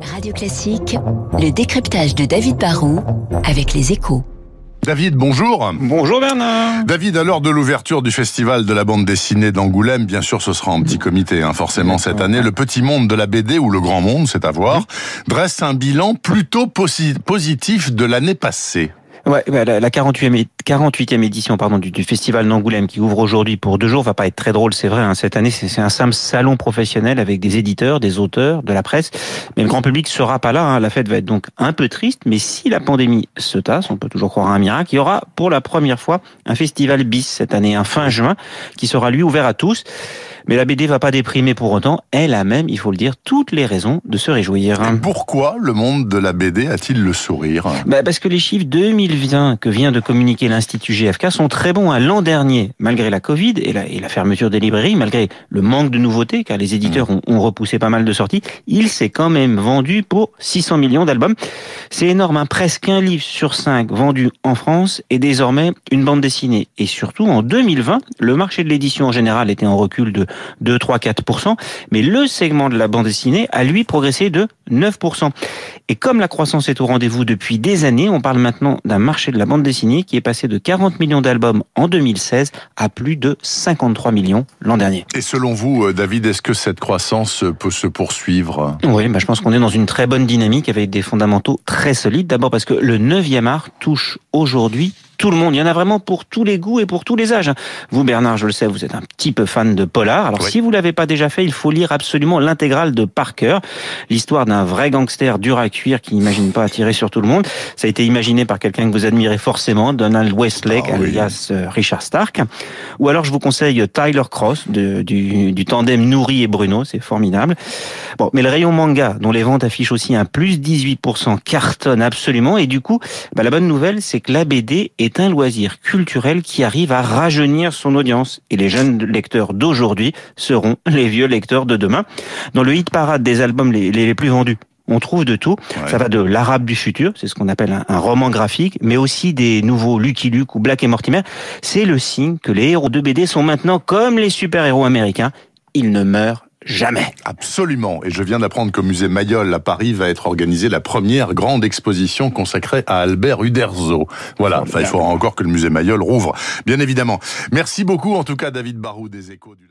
Radio Classique, le décryptage de David Barrault avec les échos. David, bonjour. Bonjour Bernard. David, à l'heure de l'ouverture du festival de la bande dessinée d'Angoulême, bien sûr ce sera en petit comité, hein, forcément cette année, le petit monde de la BD ou le grand monde, c'est à voir, dresse un bilan plutôt positif de l'année passée. Ouais, la, la 48e, 48e édition pardon, du, du festival d'Angoulême qui ouvre aujourd'hui pour deux jours va pas être très drôle, c'est vrai. Hein, cette année, c'est un simple salon professionnel avec des éditeurs, des auteurs, de la presse. Mais le grand public sera pas là. Hein. La fête va être donc un peu triste. Mais si la pandémie se tasse, on peut toujours croire à un miracle. Il y aura pour la première fois un festival bis cette année, un fin juin, qui sera lui ouvert à tous. Mais la BD va pas déprimer pour autant. Elle a même, il faut le dire, toutes les raisons de se réjouir. pourquoi le monde de la BD a-t-il le sourire? Bah Parce que les chiffres 2020 que vient de communiquer l'Institut GFK sont très bons. À l'an dernier, malgré la Covid et la, et la, fermeture des librairies, malgré le manque de nouveautés, car les éditeurs mmh. ont, ont repoussé pas mal de sorties, il s'est quand même vendu pour 600 millions d'albums. C'est énorme, hein presque un livre sur cinq vendu en France et désormais une bande dessinée. Et surtout, en 2020, le marché de l'édition en général était en recul de 2, 3, 4%, mais le segment de la bande dessinée a lui progressé de 9%. Et comme la croissance est au rendez-vous depuis des années, on parle maintenant d'un marché de la bande dessinée qui est passé de 40 millions d'albums en 2016 à plus de 53 millions l'an dernier. Et selon vous, euh, David, est-ce que cette croissance peut se poursuivre? Oui, bah je pense qu'on est dans une très bonne dynamique avec des fondamentaux très solides. D'abord parce que le 9e art touche aujourd'hui tout le monde. Il y en a vraiment pour tous les goûts et pour tous les âges. Vous, Bernard, je le sais, vous êtes un petit peu fan de polar. Alors, si vous l'avez pas déjà fait, il faut lire absolument l'intégrale de Parker, l'histoire d'un vrai gangster dur à cuire qui n'imagine pas attirer sur tout le monde. Ça a été imaginé par quelqu'un que vous admirez forcément, Donald Westlake, ah alias euh, Richard Stark. Ou alors, je vous conseille Tyler Cross de, du, du tandem Nourri et Bruno, c'est formidable. Bon, mais le rayon manga, dont les ventes affichent aussi un plus 18%, cartonne absolument. Et du coup, bah, la bonne nouvelle, c'est que la BD est est un loisir culturel qui arrive à rajeunir son audience. Et les jeunes lecteurs d'aujourd'hui seront les vieux lecteurs de demain. Dans le hit parade des albums les, les plus vendus, on trouve de tout. Ça va de l'arabe du futur, c'est ce qu'on appelle un, roman graphique, mais aussi des nouveaux Lucky Luke ou Black et Mortimer. C'est le signe que les héros de BD sont maintenant comme les super-héros américains. Ils ne meurent jamais. Absolument. Et je viens d'apprendre qu'au musée Mayol à Paris va être organisée la première grande exposition consacrée à Albert Uderzo. Voilà. Enfin, il faudra encore que le musée Mayol rouvre, bien évidemment. Merci beaucoup, en tout cas, David Barou des Échos du